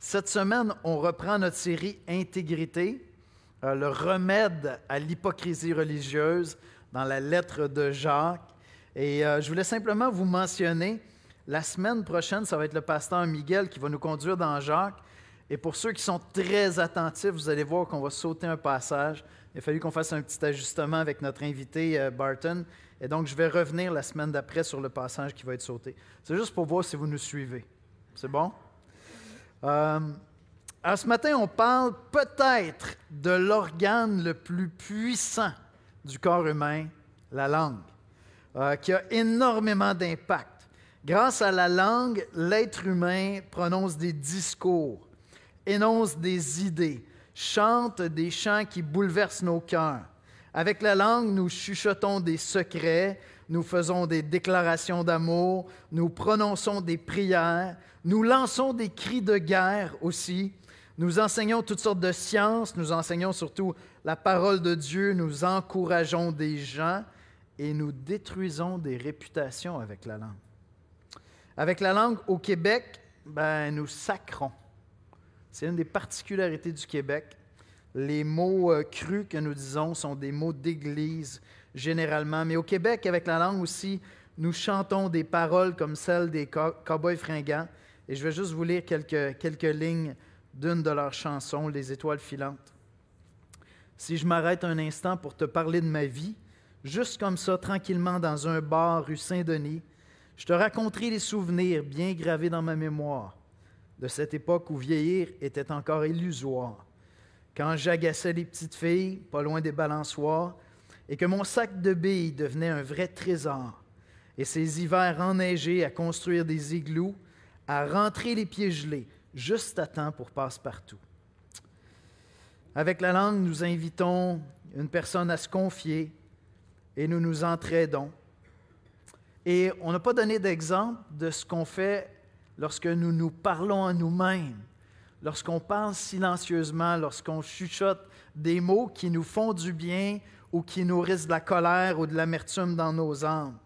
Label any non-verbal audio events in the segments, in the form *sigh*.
Cette semaine, on reprend notre série Intégrité, euh, le remède à l'hypocrisie religieuse dans la lettre de Jacques. Et euh, je voulais simplement vous mentionner, la semaine prochaine, ça va être le pasteur Miguel qui va nous conduire dans Jacques. Et pour ceux qui sont très attentifs, vous allez voir qu'on va sauter un passage. Il a fallu qu'on fasse un petit ajustement avec notre invité euh, Barton. Et donc, je vais revenir la semaine d'après sur le passage qui va être sauté. C'est juste pour voir si vous nous suivez. C'est bon? Euh, alors ce matin, on parle peut-être de l'organe le plus puissant du corps humain, la langue, euh, qui a énormément d'impact. Grâce à la langue, l'être humain prononce des discours, énonce des idées, chante des chants qui bouleversent nos cœurs. Avec la langue, nous chuchotons des secrets, nous faisons des déclarations d'amour, nous prononçons des prières, nous lançons des cris de guerre aussi. Nous enseignons toutes sortes de sciences, nous enseignons surtout la parole de Dieu, nous encourageons des gens et nous détruisons des réputations avec la langue. Avec la langue au Québec, ben, nous sacrons. C'est une des particularités du Québec. Les mots euh, crus que nous disons sont des mots d'église généralement. Mais au Québec, avec la langue aussi, nous chantons des paroles comme celles des cowboys fringants et je vais juste vous lire quelques, quelques lignes d'une de leurs chansons, Les étoiles filantes. Si je m'arrête un instant pour te parler de ma vie, juste comme ça, tranquillement dans un bar rue Saint-Denis, je te raconterai les souvenirs bien gravés dans ma mémoire de cette époque où vieillir était encore illusoire, quand j'agaçais les petites filles, pas loin des balançoires, et que mon sac de billes devenait un vrai trésor, et ces hivers enneigés à construire des igloos à rentrer les pieds gelés, juste à temps pour passe-partout. Avec la langue, nous invitons une personne à se confier et nous nous entraidons. Et on n'a pas donné d'exemple de ce qu'on fait lorsque nous nous parlons à nous-mêmes, lorsqu'on parle silencieusement, lorsqu'on chuchote des mots qui nous font du bien ou qui nourrissent de la colère ou de l'amertume dans nos âmes.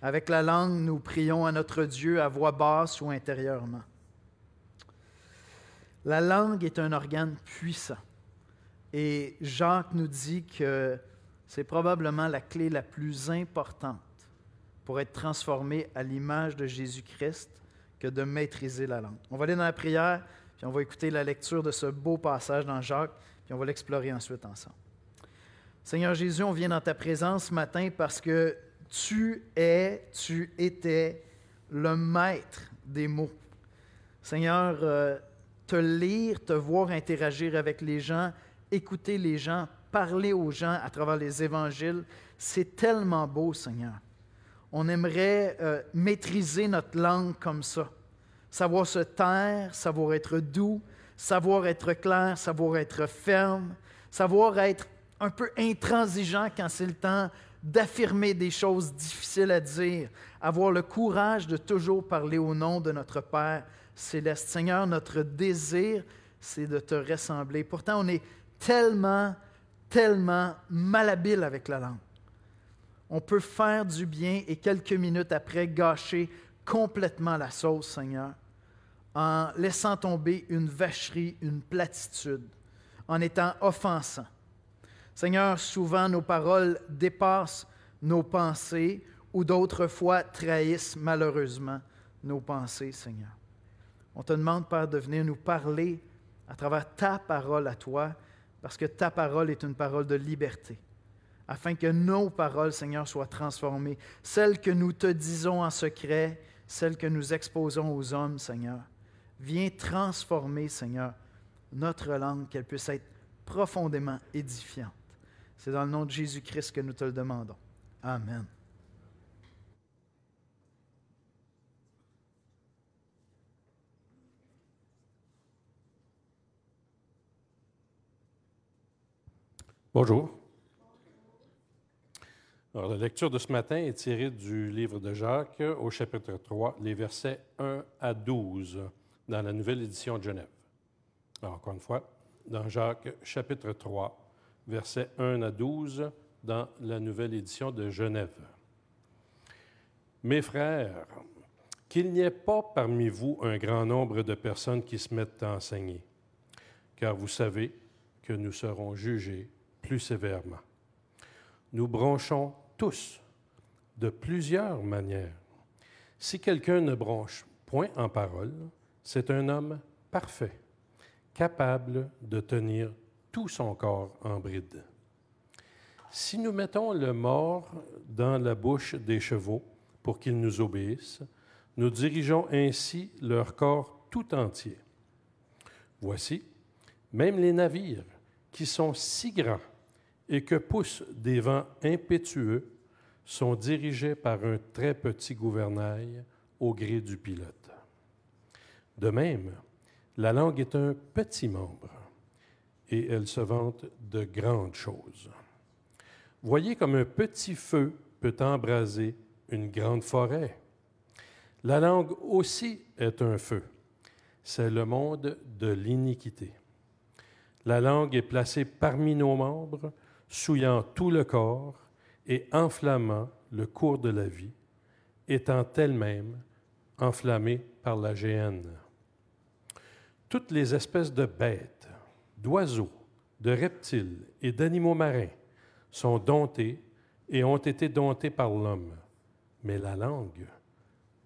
Avec la langue, nous prions à notre Dieu à voix basse ou intérieurement. La langue est un organe puissant. Et Jacques nous dit que c'est probablement la clé la plus importante pour être transformé à l'image de Jésus-Christ que de maîtriser la langue. On va aller dans la prière, puis on va écouter la lecture de ce beau passage dans Jacques, puis on va l'explorer ensuite ensemble. Seigneur Jésus, on vient dans ta présence ce matin parce que tu es, tu étais le maître des mots. Seigneur, euh, te lire, te voir interagir avec les gens, écouter les gens, parler aux gens à travers les évangiles, c'est tellement beau, Seigneur. On aimerait euh, maîtriser notre langue comme ça. Savoir se taire, savoir être doux, savoir être clair, savoir être ferme, savoir être un peu intransigeant quand c'est le temps d'affirmer des choses difficiles à dire, avoir le courage de toujours parler au nom de notre Père céleste. Seigneur, notre désir, c'est de te ressembler. Pourtant, on est tellement, tellement malhabile avec la langue. On peut faire du bien et quelques minutes après gâcher complètement la sauce, Seigneur, en laissant tomber une vacherie, une platitude, en étant offensant. Seigneur, souvent nos paroles dépassent nos pensées ou d'autres fois trahissent malheureusement nos pensées, Seigneur. On te demande, Père, de venir nous parler à travers ta parole à toi, parce que ta parole est une parole de liberté, afin que nos paroles, Seigneur, soient transformées, celles que nous te disons en secret, celles que nous exposons aux hommes, Seigneur. Viens transformer, Seigneur, notre langue, qu'elle puisse être profondément édifiante. C'est dans le nom de Jésus-Christ que nous te le demandons. Amen. Bonjour. Alors, la lecture de ce matin est tirée du livre de Jacques au chapitre 3, les versets 1 à 12, dans la nouvelle édition de Genève. Encore une fois, dans Jacques chapitre 3, versets 1 à 12 dans la nouvelle édition de Genève. Mes frères, qu'il n'y ait pas parmi vous un grand nombre de personnes qui se mettent à enseigner, car vous savez que nous serons jugés plus sévèrement. Nous bronchons tous de plusieurs manières. Si quelqu'un ne bronche point en parole, c'est un homme parfait, capable de tenir tout son corps en bride. Si nous mettons le mort dans la bouche des chevaux pour qu'ils nous obéissent, nous dirigeons ainsi leur corps tout entier. Voici, même les navires, qui sont si grands et que poussent des vents impétueux, sont dirigés par un très petit gouvernail au gré du pilote. De même, la langue est un petit membre et elle se vante de grandes choses. Voyez comme un petit feu peut embraser une grande forêt. La langue aussi est un feu. C'est le monde de l'iniquité. La langue est placée parmi nos membres, souillant tout le corps et enflammant le cours de la vie, étant elle-même enflammée par la géhenne. Toutes les espèces de bêtes, d'oiseaux, de reptiles et d'animaux marins sont domptées et ont été domptées par l'homme. Mais la langue,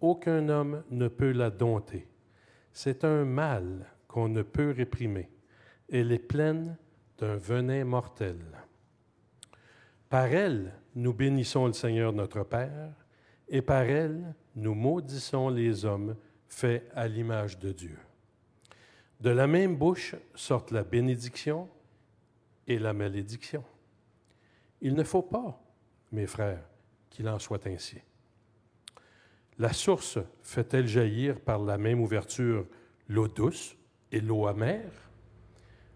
aucun homme ne peut la dompter. C'est un mal qu'on ne peut réprimer. Elle est pleine d'un venin mortel. Par elle, nous bénissons le Seigneur notre Père, et par elle, nous maudissons les hommes faits à l'image de Dieu. De la même bouche sortent la bénédiction et la malédiction. Il ne faut pas, mes frères, qu'il en soit ainsi. La source fait-elle jaillir par la même ouverture l'eau douce et l'eau amère?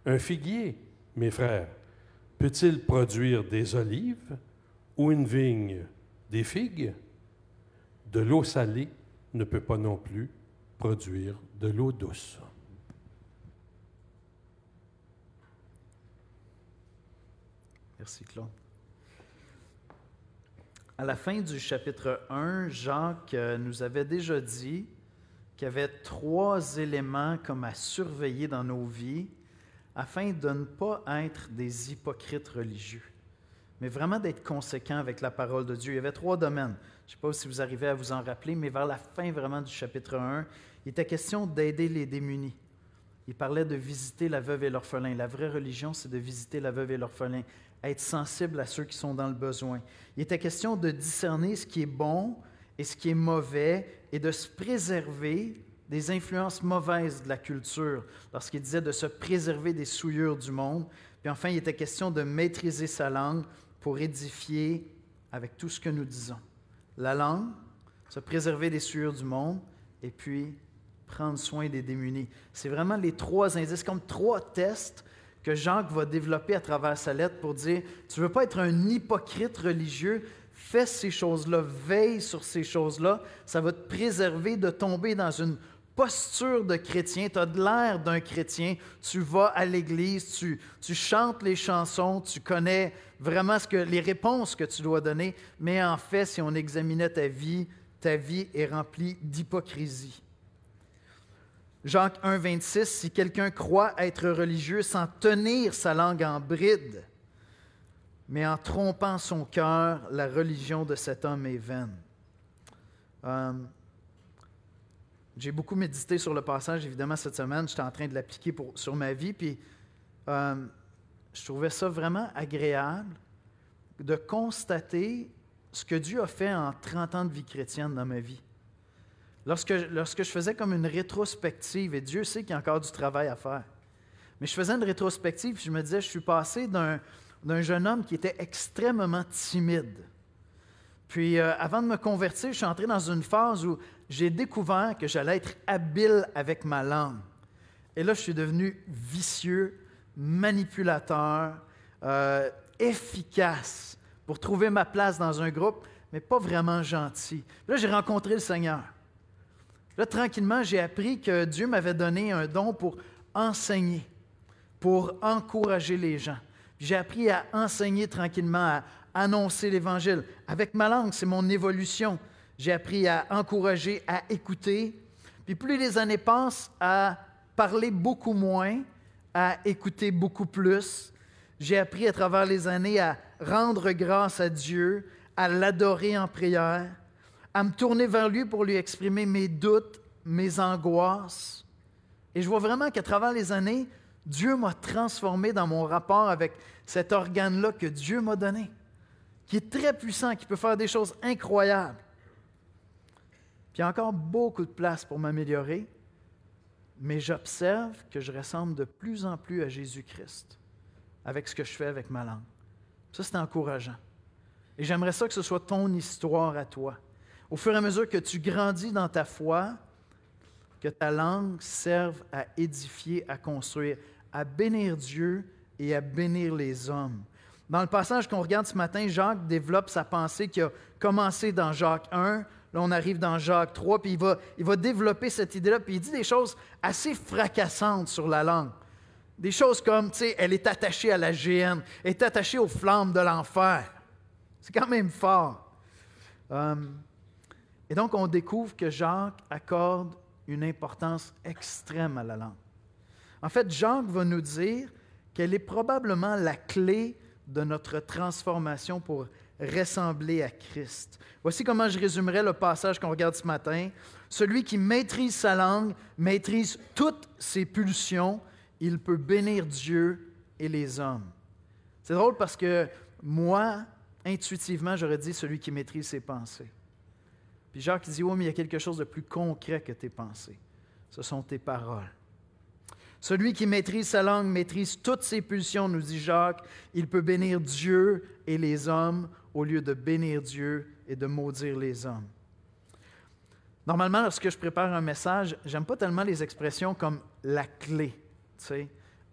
Un figuier, mes frères, peut-il produire des olives ou une vigne des figues? De l'eau salée ne peut pas non plus produire de l'eau douce. Merci Claude. À la fin du chapitre 1, Jacques euh, nous avait déjà dit qu'il y avait trois éléments comme à surveiller dans nos vies afin de ne pas être des hypocrites religieux, mais vraiment d'être conséquents avec la parole de Dieu. Il y avait trois domaines. Je ne sais pas si vous arrivez à vous en rappeler, mais vers la fin vraiment du chapitre 1, il était question d'aider les démunis. Il parlait de visiter la veuve et l'orphelin. La vraie religion, c'est de visiter la veuve et l'orphelin, être sensible à ceux qui sont dans le besoin. Il était question de discerner ce qui est bon et ce qui est mauvais et de se préserver des influences mauvaises de la culture, lorsqu'il disait de se préserver des souillures du monde. Puis enfin, il était question de maîtriser sa langue pour édifier avec tout ce que nous disons. La langue, se préserver des souillures du monde, et puis prendre soin des démunis. C'est vraiment les trois indices, comme trois tests que Jacques va développer à travers sa lettre pour dire, tu ne veux pas être un hypocrite religieux, fais ces choses-là, veille sur ces choses-là, ça va te préserver de tomber dans une posture de chrétien, tu as de l'air d'un chrétien, tu vas à l'église, tu, tu, chantes les chansons, tu connais vraiment ce que, les réponses que tu dois donner, mais en fait, si on examinait ta vie, ta vie est remplie d'hypocrisie. Jacques 1, 26, si quelqu'un croit être religieux sans tenir sa langue en bride, mais en trompant son cœur, la religion de cet homme est vaine. Euh, j'ai beaucoup médité sur le passage, évidemment, cette semaine. J'étais en train de l'appliquer sur ma vie, puis euh, je trouvais ça vraiment agréable de constater ce que Dieu a fait en 30 ans de vie chrétienne dans ma vie. Lorsque, lorsque je faisais comme une rétrospective, et Dieu sait qu'il y a encore du travail à faire, mais je faisais une rétrospective, je me disais, je suis passé d'un, jeune homme qui était extrêmement timide. Puis euh, avant de me convertir, je suis entré dans une phase où j'ai découvert que j'allais être habile avec ma langue. Et là, je suis devenu vicieux, manipulateur, euh, efficace pour trouver ma place dans un groupe, mais pas vraiment gentil. là, j'ai rencontré le Seigneur. Là, tranquillement, j'ai appris que Dieu m'avait donné un don pour enseigner, pour encourager les gens. J'ai appris à enseigner tranquillement, à annoncer l'Évangile. Avec ma langue, c'est mon évolution. J'ai appris à encourager, à écouter. Puis plus les années passent, à parler beaucoup moins, à écouter beaucoup plus. J'ai appris à travers les années à rendre grâce à Dieu, à l'adorer en prière, à me tourner vers lui pour lui exprimer mes doutes, mes angoisses. Et je vois vraiment qu'à travers les années, Dieu m'a transformé dans mon rapport avec cet organe-là que Dieu m'a donné, qui est très puissant, qui peut faire des choses incroyables. Puis il y a encore beaucoup de place pour m'améliorer, mais j'observe que je ressemble de plus en plus à Jésus-Christ avec ce que je fais avec ma langue. Ça, c'est encourageant. Et j'aimerais ça que ce soit ton histoire à toi. Au fur et à mesure que tu grandis dans ta foi, que ta langue serve à édifier, à construire, à bénir Dieu et à bénir les hommes. Dans le passage qu'on regarde ce matin, Jacques développe sa pensée qui a commencé dans Jacques 1. Là, on arrive dans Jacques 3, puis il va, il va développer cette idée-là, puis il dit des choses assez fracassantes sur la langue. Des choses comme, tu sais, elle est attachée à la GN, elle est attachée aux flammes de l'enfer. C'est quand même fort. Hum, et donc, on découvre que Jacques accorde une importance extrême à la langue. En fait, Jacques va nous dire qu'elle est probablement la clé de notre transformation pour ressembler à Christ. Voici comment je résumerai le passage qu'on regarde ce matin. Celui qui maîtrise sa langue maîtrise toutes ses pulsions. Il peut bénir Dieu et les hommes. C'est drôle parce que moi, intuitivement, j'aurais dit celui qui maîtrise ses pensées. Jacques dit, oui, mais il y a quelque chose de plus concret que tes pensées. Ce sont tes paroles. Celui qui maîtrise sa langue maîtrise toutes ses pulsions, nous dit Jacques. Il peut bénir Dieu et les hommes au lieu de bénir Dieu et de maudire les hommes. Normalement, lorsque je prépare un message, j'aime pas tellement les expressions comme la clé,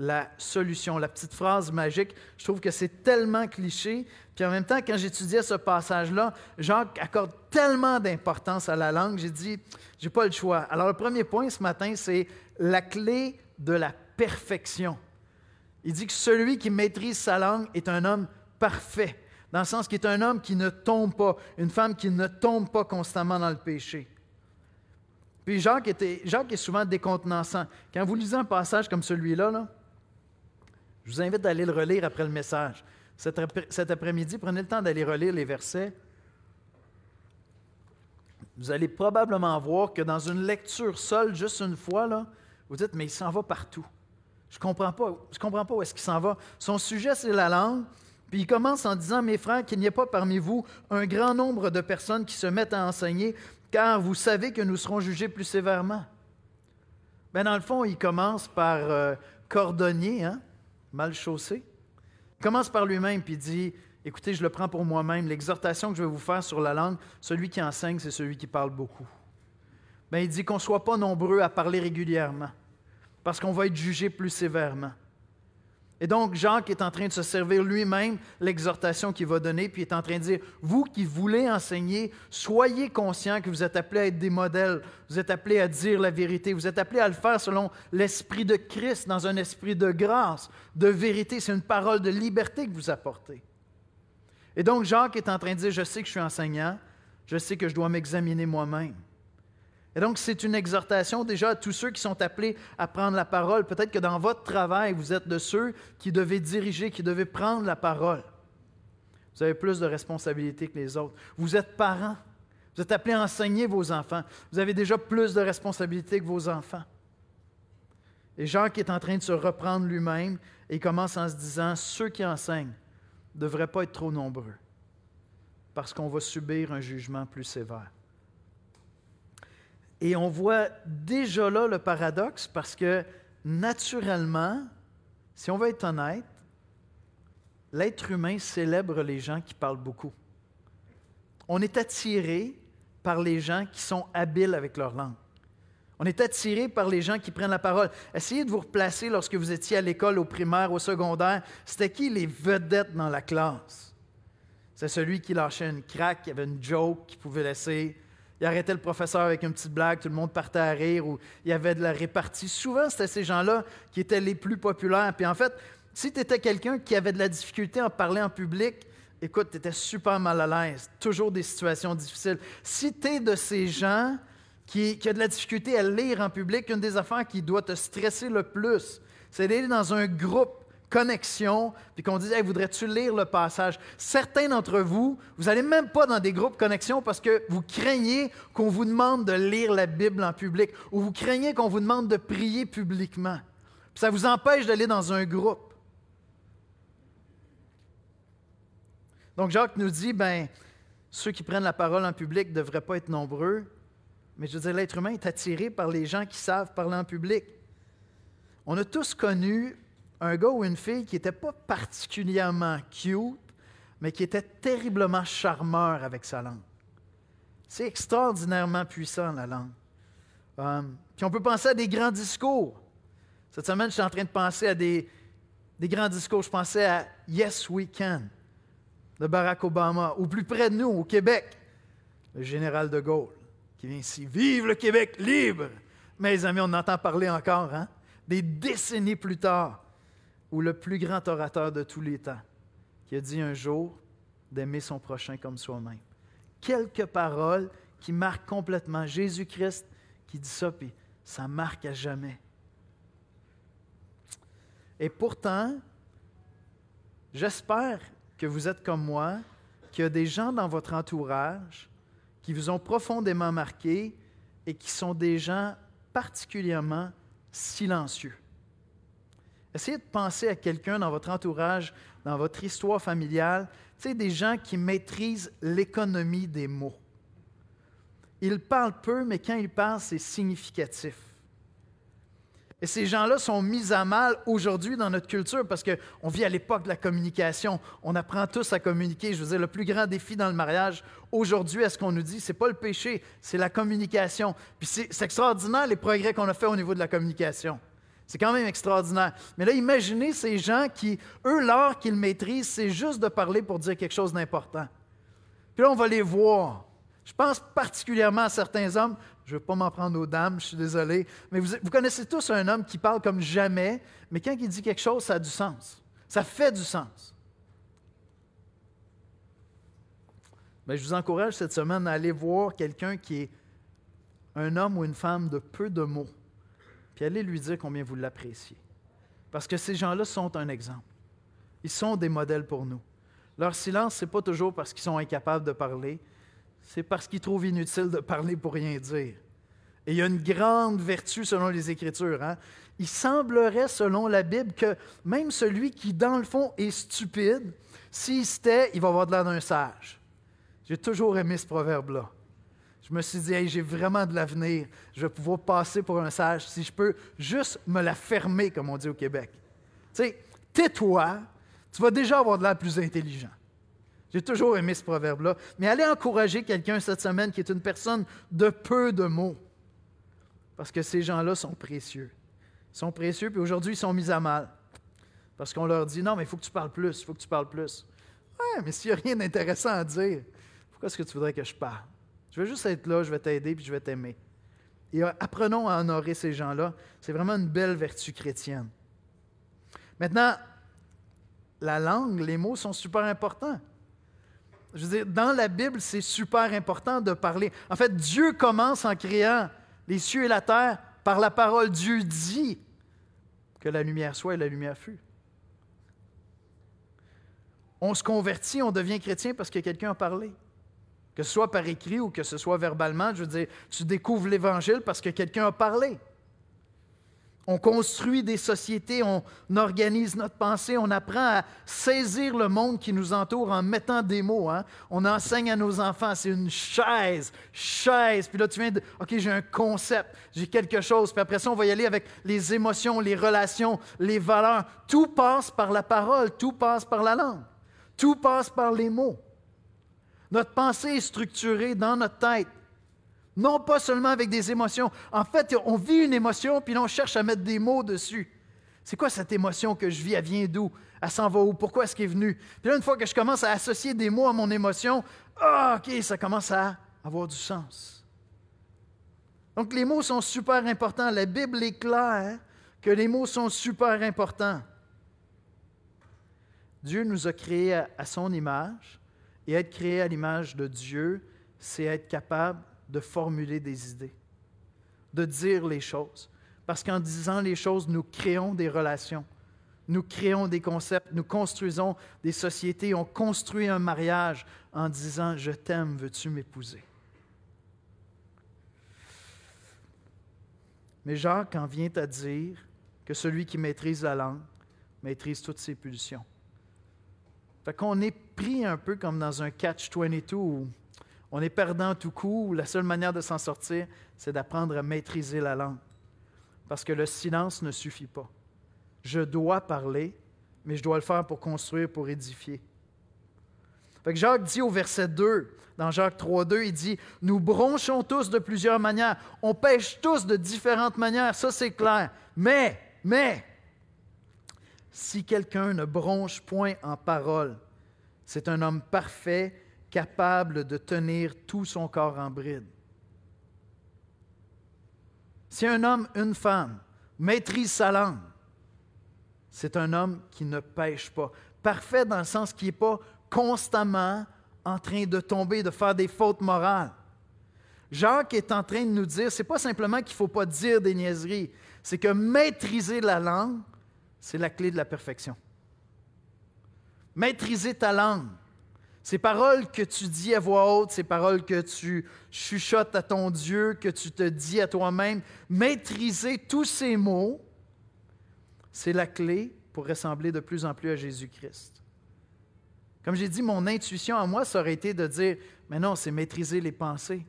la solution, la petite phrase magique. Je trouve que c'est tellement cliché. Puis en même temps, quand j'étudiais ce passage-là, Jacques accorde tellement d'importance à la langue, j'ai dit, j'ai pas le choix. Alors le premier point ce matin, c'est la clé de la perfection. Il dit que celui qui maîtrise sa langue est un homme parfait, dans le sens qu'il est un homme qui ne tombe pas, une femme qui ne tombe pas constamment dans le péché. Puis Jacques, était, Jacques est souvent décontenançant. Quand vous lisez un passage comme celui-là, je vous invite d'aller le relire après le message. Cet, après-midi, prenez le temps d'aller relire les versets. Vous allez probablement voir que dans une lecture seule, juste une fois, là, vous dites, mais il s'en va partout. Je ne comprends pas, je comprends pas où est-ce qu'il s'en va. Son sujet, c'est la langue. Puis il commence en disant, mes frères, qu'il n'y ait pas parmi vous un grand nombre de personnes qui se mettent à enseigner, car vous savez que nous serons jugés plus sévèrement. Ben, dans le fond, il commence par euh, cordonnier, hein, mal chaussé. Il commence par lui-même, puis dit, écoutez, je le prends pour moi-même, l'exhortation que je vais vous faire sur la langue, celui qui enseigne, c'est celui qui parle beaucoup. Ben, il dit qu'on ne soit pas nombreux à parler régulièrement parce qu'on va être jugé plus sévèrement. Et donc, Jacques est en train de se servir lui-même l'exhortation qu'il va donner, puis est en train de dire, vous qui voulez enseigner, soyez conscients que vous êtes appelés à être des modèles, vous êtes appelés à dire la vérité, vous êtes appelés à le faire selon l'esprit de Christ, dans un esprit de grâce, de vérité. C'est une parole de liberté que vous apportez. Et donc, Jacques est en train de dire, je sais que je suis enseignant, je sais que je dois m'examiner moi-même. Et donc, c'est une exhortation déjà à tous ceux qui sont appelés à prendre la parole. Peut-être que dans votre travail, vous êtes de ceux qui devez diriger, qui devez prendre la parole. Vous avez plus de responsabilités que les autres. Vous êtes parents. Vous êtes appelés à enseigner vos enfants. Vous avez déjà plus de responsabilités que vos enfants. Et Jacques est en train de se reprendre lui-même et commence en se disant, ceux qui enseignent ne devraient pas être trop nombreux parce qu'on va subir un jugement plus sévère. Et on voit déjà là le paradoxe parce que naturellement, si on veut être honnête, l'être humain célèbre les gens qui parlent beaucoup. On est attiré par les gens qui sont habiles avec leur langue. On est attiré par les gens qui prennent la parole. Essayez de vous replacer lorsque vous étiez à l'école, au primaire, au secondaire. C'était qui les vedettes dans la classe? C'est celui qui lâchait une craque, qui avait une joke, qui pouvait laisser il arrêtait le professeur avec une petite blague, tout le monde partait à rire, ou il y avait de la répartie. Souvent, c'était ces gens-là qui étaient les plus populaires. Puis en fait, si tu étais quelqu'un qui avait de la difficulté à parler en public écoute, tu étais super mal à l'aise, toujours des situations difficiles. Si tu es de ces gens qui, qui a de la difficulté à lire en public, une des affaires qui doit te stresser le plus, c'est d'aller dans un groupe connexion, puis qu'on dise hey, voudrais-tu lire le passage? Certains d'entre vous, vous n'allez même pas dans des groupes connexion parce que vous craignez qu'on vous demande de lire la Bible en public ou vous craignez qu'on vous demande de prier publiquement. Puis ça vous empêche d'aller dans un groupe. Donc Jacques nous dit ben ceux qui prennent la parole en public ne devraient pas être nombreux, mais je veux dire l'être humain est attiré par les gens qui savent parler en public. On a tous connu un gars ou une fille qui n'était pas particulièrement cute, mais qui était terriblement charmeur avec sa langue. C'est extraordinairement puissant, la langue. Euh, puis on peut penser à des grands discours. Cette semaine, je suis en train de penser à des, grands discours. Je pensais à Yes We Can de Barack Obama, ou plus près de nous, au Québec, le général de Gaulle, qui vient ici. Vive le Québec libre! Mes amis, on entend parler encore, hein? Des décennies plus tard, ou le plus grand orateur de tous les temps, qui a dit un jour d'aimer son prochain comme soi-même. Quelques paroles qui marquent complètement. Jésus-Christ qui dit ça, puis ça marque à jamais. Et pourtant, j'espère que vous êtes comme moi, qu'il y a des gens dans votre entourage qui vous ont profondément marqué et qui sont des gens particulièrement silencieux. Essayez de penser à quelqu'un dans votre entourage, dans votre histoire familiale, tu sais, des gens qui maîtrisent l'économie des mots. Ils parlent peu, mais quand ils parlent, c'est significatif. Et ces gens-là sont mis à mal aujourd'hui dans notre culture parce qu'on vit à l'époque de la communication. On apprend tous à communiquer. Je veux dire, le plus grand défi dans le mariage aujourd'hui, à ce qu'on nous dit, c'est pas le péché, c'est la communication. Puis c'est extraordinaire les progrès qu'on a fait au niveau de la communication. C'est quand même extraordinaire. Mais là, imaginez ces gens qui, eux, l'art qu'ils maîtrisent, c'est juste de parler pour dire quelque chose d'important. Puis là, on va les voir. Je pense particulièrement à certains hommes. Je ne veux pas m'en prendre aux dames, je suis désolé. Mais vous, connaissez tous un homme qui parle comme jamais, mais quand il dit quelque chose, ça a du sens. Ça fait du sens. Mais je vous encourage cette semaine à aller voir quelqu'un qui est un homme ou une femme de peu de mots puis allez lui dire combien vous l'appréciez. Parce que ces gens-là sont un exemple. Ils sont des modèles pour nous. Leur silence, ce n'est pas toujours parce qu'ils sont incapables de parler, c'est parce qu'ils trouvent inutile de parler pour rien dire. Et il y a une grande vertu selon les Écritures. Hein? Il semblerait, selon la Bible, que même celui qui, dans le fond, est stupide, s'il se tait, il va avoir de l'air d'un sage. J'ai toujours aimé ce proverbe-là. Je me suis dit, j'ai vraiment de l'avenir. Je vais pouvoir passer pour un sage si je peux juste me la fermer, comme on dit au Québec. Tu sais, tais-toi, tu vas déjà avoir de l'air plus intelligent. J'ai toujours aimé ce proverbe-là. Mais allez encourager quelqu'un cette semaine qui est une personne de peu de mots. Parce que ces gens-là sont précieux. Ils sont précieux, puis aujourd'hui, ils sont mis à mal. Parce qu'on leur dit, non, mais il faut que tu parles plus, il faut que tu parles plus. Ouais, mais s'il n'y a rien d'intéressant à dire, pourquoi est-ce que tu voudrais que je parle? Je veux juste être là, je vais t'aider, puis je vais t'aimer. Et apprenons à honorer ces gens-là. C'est vraiment une belle vertu chrétienne. Maintenant, la langue, les mots sont super importants. Je veux dire, dans la Bible, c'est super important de parler. En fait, Dieu commence en créant les cieux et la terre par la parole. Dieu dit que la lumière soit et la lumière fut. On se convertit, on devient chrétien parce que quelqu'un a parlé. Que ce soit par écrit ou que ce soit verbalement, je veux dire, tu découvres l'Évangile parce que quelqu'un a parlé. On construit des sociétés, on organise notre pensée, on apprend à saisir le monde qui nous entoure en mettant des mots. Hein. On enseigne à nos enfants, c'est une chaise, chaise. Puis là, tu viens de, OK, j'ai un concept, j'ai quelque chose. Puis après ça, on va y aller avec les émotions, les relations, les valeurs. Tout passe par la parole, tout passe par la langue, tout passe par les mots. Notre pensée est structurée dans notre tête. Non pas seulement avec des émotions. En fait, on vit une émotion, puis on cherche à mettre des mots dessus. C'est quoi cette émotion que je vis? Elle vient d'où? Elle s'en va où? Pourquoi est-ce qu'elle est venue? Puis là, une fois que je commence à associer des mots à mon émotion, ah, OK, ça commence à avoir du sens. Donc, les mots sont super importants. La Bible est claire que les mots sont super importants. Dieu nous a créés à, son image, et être créé à l'image de Dieu, c'est être capable de formuler des idées, de dire les choses. Parce qu'en disant les choses, nous créons des relations, nous créons des concepts, nous construisons des sociétés, on construit un mariage en disant ⁇ Je t'aime, veux-tu m'épouser ?⁇ Mais Jacques en vient à dire que celui qui maîtrise la langue maîtrise toutes ses pulsions. Fait qu'on est pris un peu comme dans un catch-22 où on est perdant tout coup, la seule manière de s'en sortir, c'est d'apprendre à maîtriser la langue. Parce que le silence ne suffit pas. Je dois parler, mais je dois le faire pour construire, pour édifier. Fait que Jacques dit au verset 2, dans Jacques 3, 2, il dit Nous bronchons tous de plusieurs manières, on pêche tous de différentes manières, ça c'est clair. Mais, mais, si quelqu'un ne bronche point en parole, c'est un homme parfait, capable de tenir tout son corps en bride. Si un homme, une femme, maîtrise sa langue, c'est un homme qui ne pêche pas. Parfait dans le sens qu'il n'est pas constamment en train de tomber, de faire des fautes morales. Jacques est en train de nous dire, c'est pas simplement qu'il ne faut pas dire des niaiseries, c'est que maîtriser la langue, c'est la clé de la perfection. Maîtriser ta langue, ces paroles que tu dis à voix haute, ces paroles que tu chuchotes à ton Dieu, que tu te dis à toi-même, maîtriser tous ces mots, c'est la clé pour ressembler de plus en plus à Jésus-Christ. Comme j'ai dit, mon intuition à moi, ça aurait été de dire, mais non, c'est maîtriser les pensées.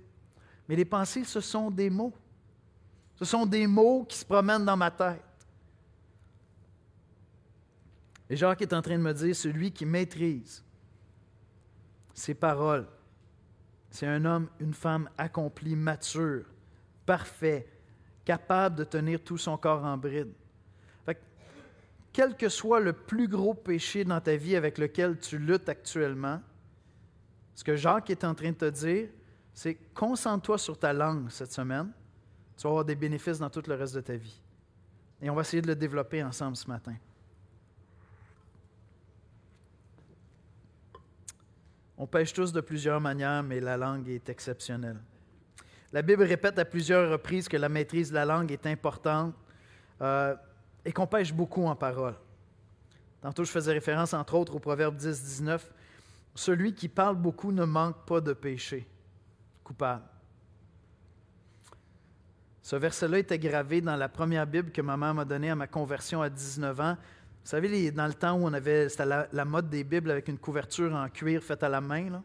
Mais les pensées, ce sont des mots. Ce sont des mots qui se promènent dans ma tête. Et Jacques est en train de me dire, celui qui maîtrise ses paroles, c'est un homme, une femme accomplie, mature, parfait, capable de tenir tout son corps en bride. quel que soit le plus gros péché dans ta vie avec lequel tu luttes actuellement, ce que Jacques est en train de te dire, c'est concentre-toi sur ta langue cette semaine. Tu vas avoir des bénéfices dans tout le reste de ta vie. Et on va essayer de le développer ensemble ce matin. On pêche tous de plusieurs manières, mais la langue est exceptionnelle. La Bible répète à plusieurs reprises que la maîtrise de la langue est importante euh, et qu'on pêche beaucoup en parole. Tantôt, je faisais référence, entre autres, au Proverbe 10-19. Celui qui parle beaucoup ne manque pas de péché coupable. Ce verset-là était gravé dans la première Bible que ma mère m'a donnée à ma conversion à 19 ans. Vous savez, dans le temps où on avait, c'était la, mode des Bibles avec une couverture en cuir faite à la main.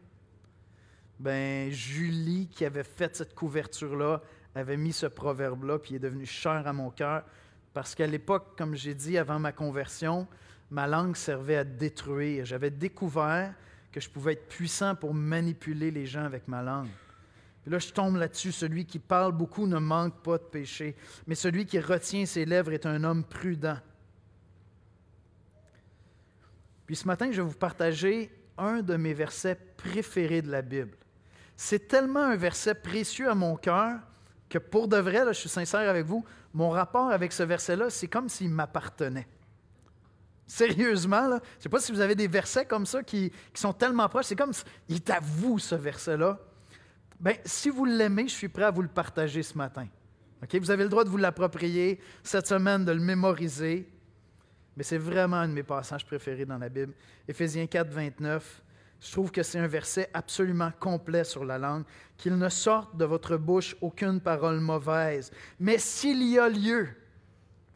Ben, Julie, qui avait fait cette couverture-là, avait mis ce proverbe-là, puis il est devenu cher à mon cœur, parce qu'à l'époque, comme j'ai dit avant ma conversion, ma langue servait à détruire. J'avais découvert que je pouvais être puissant pour manipuler les gens avec ma langue. Puis là, je tombe là-dessus. Celui qui parle beaucoup ne manque pas de péché, mais celui qui retient ses lèvres est un homme prudent. Puis ce matin, je vais vous partager un de mes versets préférés de la Bible. C'est tellement un verset précieux à mon cœur que pour de vrai, je suis sincère avec vous, mon rapport avec ce verset-là, c'est comme s'il m'appartenait. Sérieusement, là, je ne sais pas si vous avez des versets comme ça qui, sont tellement proches, c'est comme s'il est à vous, ce verset-là. Bien, si vous l'aimez, je suis prêt à vous le partager ce matin. Vous avez le droit de vous l'approprier cette semaine, de le mémoriser. Mais c'est vraiment un de mes passages préférés dans la Bible. Éphésiens 4, 29. Je trouve que c'est un verset absolument complet sur la langue. Qu'il ne sorte de votre bouche aucune parole mauvaise. Mais s'il y a lieu,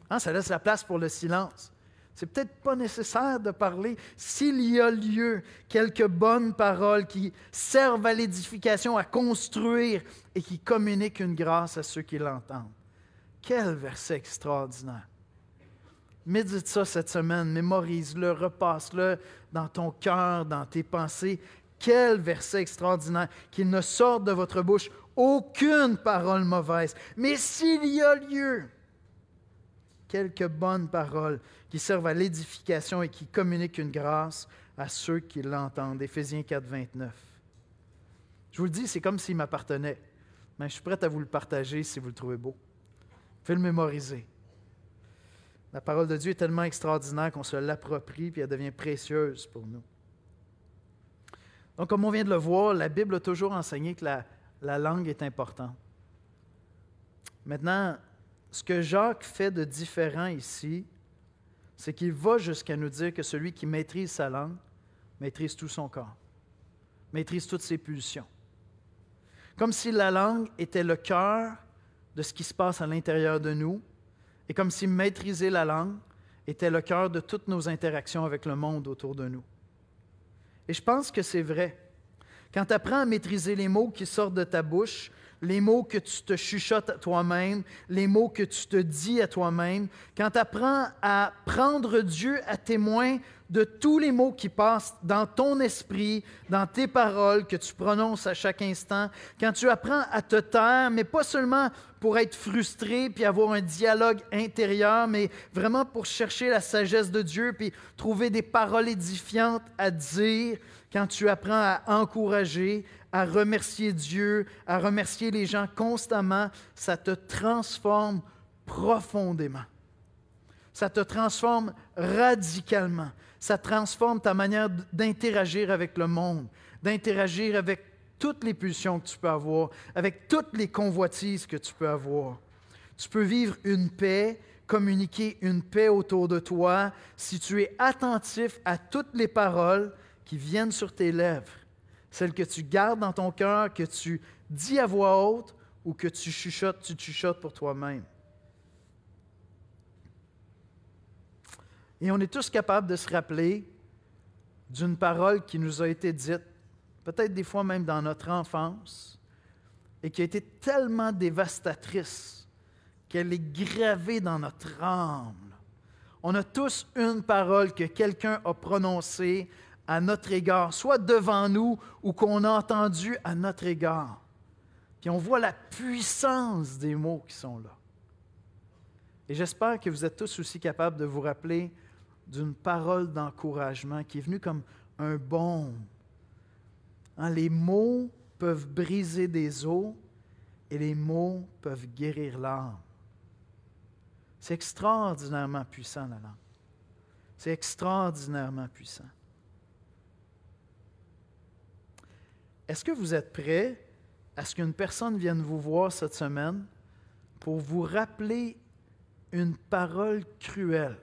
hein, ça laisse la place pour le silence. C'est peut-être pas nécessaire de parler s'il y a lieu quelques bonnes paroles qui servent à l'édification, à construire et qui communiquent une grâce à ceux qui l'entendent. Quel verset extraordinaire. Médite ça cette semaine, mémorise-le, repasse-le dans ton cœur, dans tes pensées. Quel verset extraordinaire, qu'il ne sorte de votre bouche aucune parole mauvaise. Mais s'il y a lieu, quelques bonnes paroles qui servent à l'édification et qui communiquent une grâce à ceux qui l'entendent. Éphésiens 4, 29. Je vous le dis, c'est comme s'il m'appartenait. Mais je suis prêt à vous le partager si vous le trouvez beau. Faites le mémoriser. La parole de Dieu est tellement extraordinaire qu'on se l'approprie puis elle devient précieuse pour nous. Donc, comme on vient de le voir, la Bible a toujours enseigné que la, la langue est importante. Maintenant, ce que Jacques fait de différent ici, c'est qu'il va jusqu'à nous dire que celui qui maîtrise sa langue maîtrise tout son corps, maîtrise toutes ses pulsions. Comme si la langue était le cœur de ce qui se passe à l'intérieur de nous, et comme si maîtriser la langue était le cœur de toutes nos interactions avec le monde autour de nous. Et je pense que c'est vrai. Quand tu apprends à maîtriser les mots qui sortent de ta bouche, les mots que tu te chuchotes à toi-même, les mots que tu te dis à toi-même, quand tu apprends à prendre Dieu à témoin de tous les mots qui passent dans ton esprit, dans tes paroles que tu prononces à chaque instant, quand tu apprends à te taire, mais pas seulement pour être frustré puis avoir un dialogue intérieur, mais vraiment pour chercher la sagesse de Dieu puis trouver des paroles édifiantes à dire, quand tu apprends à encourager, à remercier Dieu, à remercier les gens constamment, ça te transforme profondément. Ça te transforme radicalement. Ça transforme ta manière d'interagir avec le monde, d'interagir avec toutes les pulsions que tu peux avoir, avec toutes les convoitises que tu peux avoir. Tu peux vivre une paix, communiquer une paix autour de toi si tu es attentif à toutes les paroles qui viennent sur tes lèvres, celles que tu gardes dans ton cœur, que tu dis à voix haute ou que tu chuchotes, tu chuchotes pour toi-même. Et on est tous capables de se rappeler d'une parole qui nous a été dite, peut-être des fois même dans notre enfance, et qui a été tellement dévastatrice qu'elle est gravée dans notre âme. On a tous une parole que quelqu'un a prononcée à notre égard, soit devant nous ou qu'on a entendue à notre égard. Puis on voit la puissance des mots qui sont là. Et j'espère que vous êtes tous aussi capables de vous rappeler d'une parole d'encouragement qui est venue comme un baume. Hein, les mots peuvent briser des os et les mots peuvent guérir l'âme. C'est extraordinairement puissant, la langue. C'est extraordinairement puissant. Est-ce que vous êtes prêt à ce qu'une personne vienne vous voir cette semaine pour vous rappeler une parole cruelle?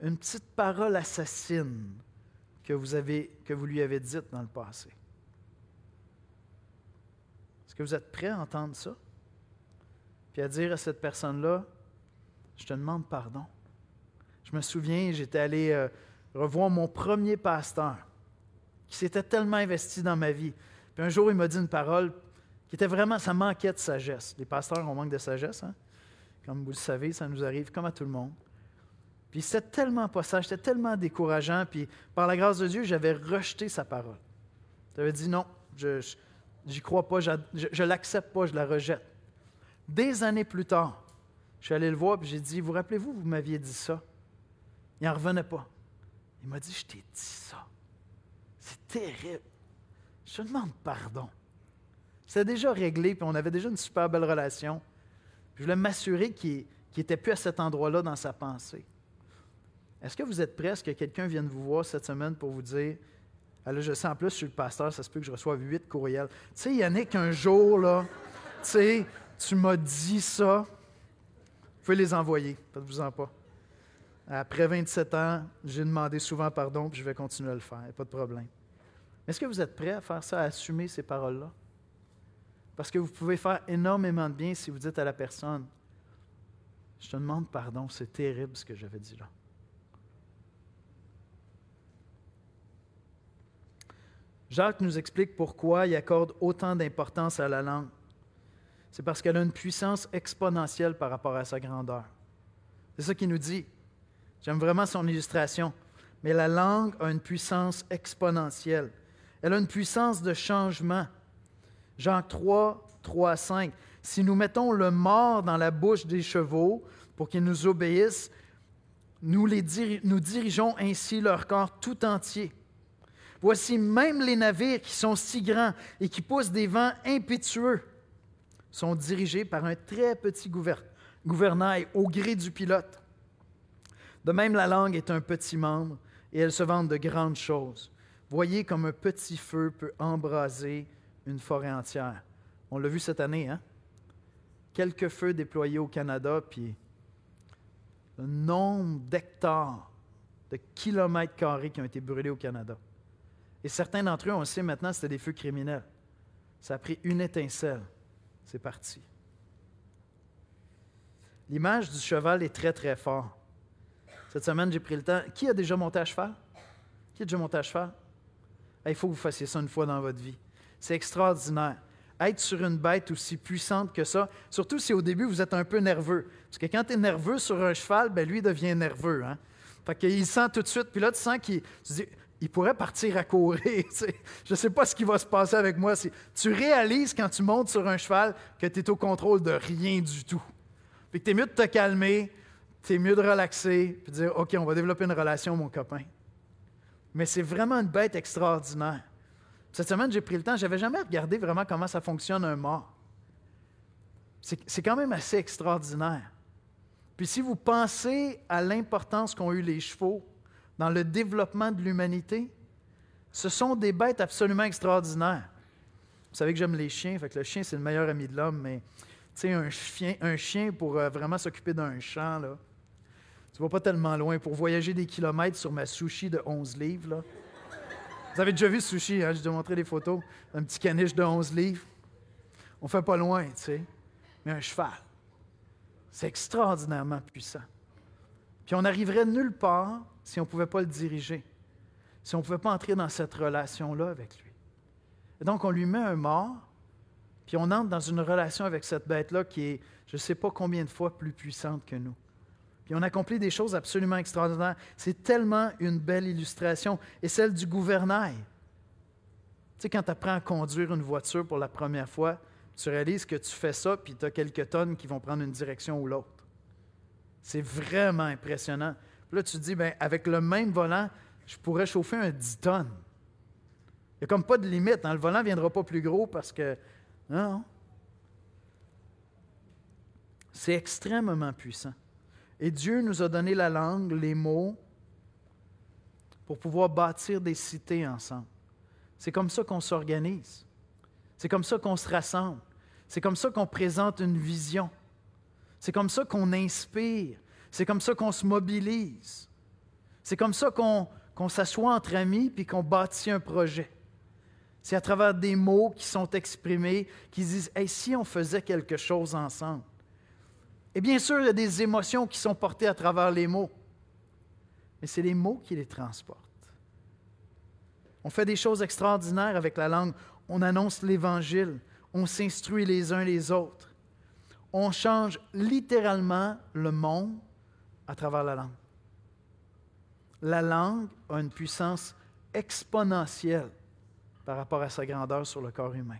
Une petite parole assassine que vous, lui avez dite dans le passé. Est-ce que vous êtes prêt à entendre ça? Puis à dire à cette personne-là, je te demande pardon. Je me souviens, j'étais allé euh, revoir mon premier pasteur qui s'était tellement investi dans ma vie. Puis un jour, il m'a dit une parole qui était vraiment, ça manquait de sagesse. Les pasteurs, ont manque de sagesse. Hein? Comme vous le savez, ça nous arrive comme à tout le monde. Puis c'était tellement pas ça, c'était tellement décourageant. Puis par la grâce de Dieu, j'avais rejeté sa parole. J'avais dit non, je n'y crois pas, je ne l'accepte pas, je la rejette. Des années plus tard, je suis allé le voir et j'ai dit Vous rappelez-vous, vous, m'aviez dit ça? Il n'en revenait pas. Il m'a dit Je t'ai dit ça. C'est terrible. Je te demande pardon. C'était déjà réglé, puis on avait déjà une super belle relation. je voulais m'assurer qu'il n'était plus à cet endroit-là dans sa pensée. Est-ce que vous êtes prêts à ce que quelqu'un vienne vous voir cette semaine pour vous dire ah là, je sais en plus, je suis le pasteur, ça se peut que je reçoive huit courriels. Tu sais, Yannick, un jour, là, tu sais, tu m'as dit ça. Vous pouvez les envoyer, faites-vous-en pas. Après 27 ans, j'ai demandé souvent pardon, puis je vais continuer à le faire, pas de problème. Est-ce que vous êtes prêts à faire ça, à assumer ces paroles-là? Parce que vous pouvez faire énormément de bien si vous dites à la personne, je te demande pardon, c'est terrible ce que j'avais dit là. Jacques nous explique pourquoi il accorde autant d'importance à la langue. C'est parce qu'elle a une puissance exponentielle par rapport à sa grandeur. C'est ça qu'il nous dit. J'aime vraiment son illustration. Mais la langue a une puissance exponentielle. Elle a une puissance de changement. Jacques 3, 3 5. Si nous mettons le mort dans la bouche des chevaux pour qu'ils nous obéissent, nous, les nous dirigeons ainsi leur corps tout entier. Voici même les navires qui sont si grands et qui poussent des vents impétueux sont dirigés par un très petit gouvernail au gré du pilote. De même, la langue est un petit membre et elle se vante de grandes choses. Voyez comme un petit feu peut embraser une forêt entière. On l'a vu cette année, hein? Quelques feux déployés au Canada, puis le nombre d'hectares, de kilomètres carrés qui ont été brûlés au Canada. Et certains d'entre eux, on le sait maintenant, c'était des feux criminels. Ça a pris une étincelle. C'est parti. L'image du cheval est très, très forte. Cette semaine, j'ai pris le temps. Qui a déjà monté à cheval? Qui a déjà monté à cheval? Il faut que vous fassiez ça une fois dans votre vie. C'est extraordinaire. Être sur une bête aussi puissante que ça, surtout si au début vous êtes un peu nerveux. Parce que quand tu es nerveux sur un cheval, ben lui devient nerveux. Hein? Fait qu'il sent tout de suite. Puis là, tu sens qu'il il pourrait partir à courir. *laughs* Je ne sais pas ce qui va se passer avec moi. Tu réalises quand tu montes sur un cheval que tu es au contrôle de rien du tout. Puis tu es mieux de te calmer, tu es mieux de relaxer, puis de dire OK, on va développer une relation, mon copain. Mais c'est vraiment une bête extraordinaire. Cette semaine, j'ai pris le temps, je n'avais jamais regardé vraiment comment ça fonctionne un mort. C'est quand même assez extraordinaire. Puis si vous pensez à l'importance qu'ont eu les chevaux dans le développement de l'humanité, ce sont des bêtes absolument extraordinaires. Vous savez que j'aime les chiens, fait que le chien, c'est le meilleur ami de l'homme, mais un chien, un chien pour euh, vraiment s'occuper d'un champ, là, tu vas pas tellement loin. Pour voyager des kilomètres sur ma sushi de 11 livres, là. Vous avez déjà vu ce sushi, hein? je te montrer des photos d'un petit caniche de 11 livres. On fait pas loin, tu sais. Mais un cheval, c'est extraordinairement puissant. Puis on n'arriverait nulle part si on ne pouvait pas le diriger, si on ne pouvait pas entrer dans cette relation-là avec lui. Et donc, on lui met un mort, puis on entre dans une relation avec cette bête-là qui est, je ne sais pas combien de fois plus puissante que nous. Puis on accomplit des choses absolument extraordinaires. C'est tellement une belle illustration. Et celle du gouvernail. Tu sais, quand tu apprends à conduire une voiture pour la première fois, tu réalises que tu fais ça, puis tu as quelques tonnes qui vont prendre une direction ou l'autre. C'est vraiment impressionnant. Là, tu te dis, bien, avec le même volant, je pourrais chauffer un 10 tonnes. Il n'y a comme pas de limite. Hein. Le volant ne viendra pas plus gros parce que. Non. C'est extrêmement puissant. Et Dieu nous a donné la langue, les mots, pour pouvoir bâtir des cités ensemble. C'est comme ça qu'on s'organise. C'est comme ça qu'on se rassemble. C'est comme ça qu'on présente une vision. C'est comme ça qu'on inspire. C'est comme ça qu'on se mobilise. C'est comme ça qu'on s'assoit entre amis puis qu'on bâtit un projet. C'est à travers des mots qui sont exprimés, qui disent hey, si on faisait quelque chose ensemble. Et bien sûr, il y a des émotions qui sont portées à travers les mots. Mais c'est les mots qui les transportent. On fait des choses extraordinaires avec la langue. On annonce l'Évangile. On s'instruit les uns les autres. On change littéralement le monde à travers la langue. La langue a une puissance exponentielle par rapport à sa grandeur sur le corps humain.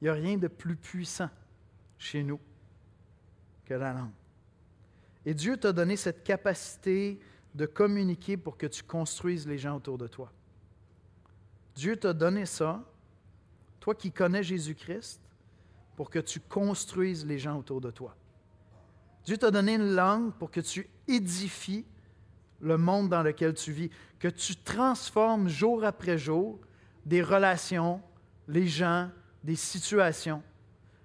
Il n'y a rien de plus puissant chez nous que la langue. Et Dieu t'a donné cette capacité de communiquer pour que tu construises les gens autour de toi. Dieu t'a donné ça, toi qui connais Jésus-Christ, pour que tu construises les gens autour de toi. Dieu t'a donné une langue pour que tu édifies le monde dans lequel tu vis, que tu transformes jour après jour des relations, les gens, des situations,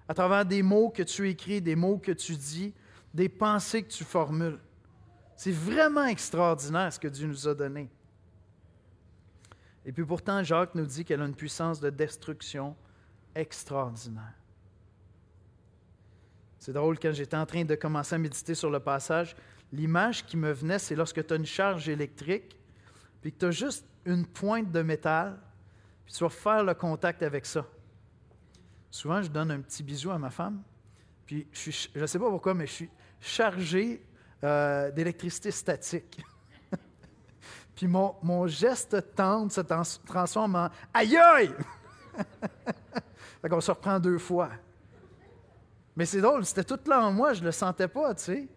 à travers des mots que tu écris, des mots que tu dis, des pensées que tu formules. C'est vraiment extraordinaire ce que Dieu nous a donné. Et puis pourtant, Jacques nous dit qu'elle a une puissance de destruction extraordinaire. C'est drôle, quand j'étais en train de commencer à méditer sur le passage, l'image qui me venait, c'est lorsque tu as une charge électrique, puis que tu as juste une pointe de métal, puis tu vas faire le contact avec ça. Souvent, je donne un petit bisou à ma femme, puis je ne sais pas pourquoi, mais je suis chargé euh, d'électricité statique. *laughs* puis mon, mon, geste tendre se transforme en Aïe aïe! *laughs* fait qu'on se reprend deux fois. Mais c'est drôle, c'était tout là en moi, je ne le sentais pas, tu sais.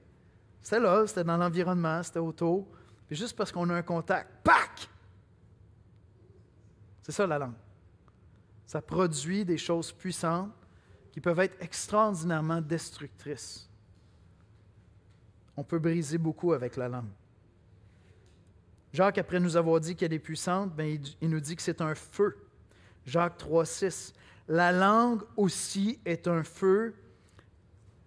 C'était là, c'était dans l'environnement, c'était autour. Puis juste parce qu'on a un contact, pac! C'est ça la langue. Ça produit des choses puissantes qui peuvent être extraordinairement destructrices. On peut briser beaucoup avec la langue. Jacques, après nous avoir dit qu'elle est puissante, il, il nous dit que c'est un feu. Jacques 3, 6. La langue aussi est un feu.